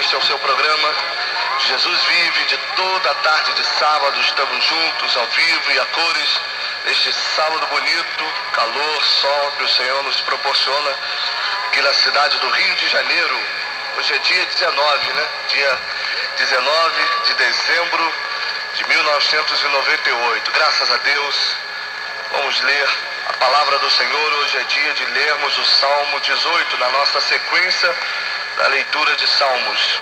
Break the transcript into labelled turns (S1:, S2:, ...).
S1: este é o seu programa. Jesus vive de toda a tarde de sábado, estamos juntos ao vivo e a cores neste sábado bonito, calor, sol que o Senhor nos proporciona aqui na cidade do Rio de Janeiro. Hoje é dia 19, né? Dia 19 de dezembro de 1998. Graças a Deus, vamos ler a palavra do Senhor. Hoje é dia de lermos o Salmo 18 na nossa sequência da leitura de Salmos.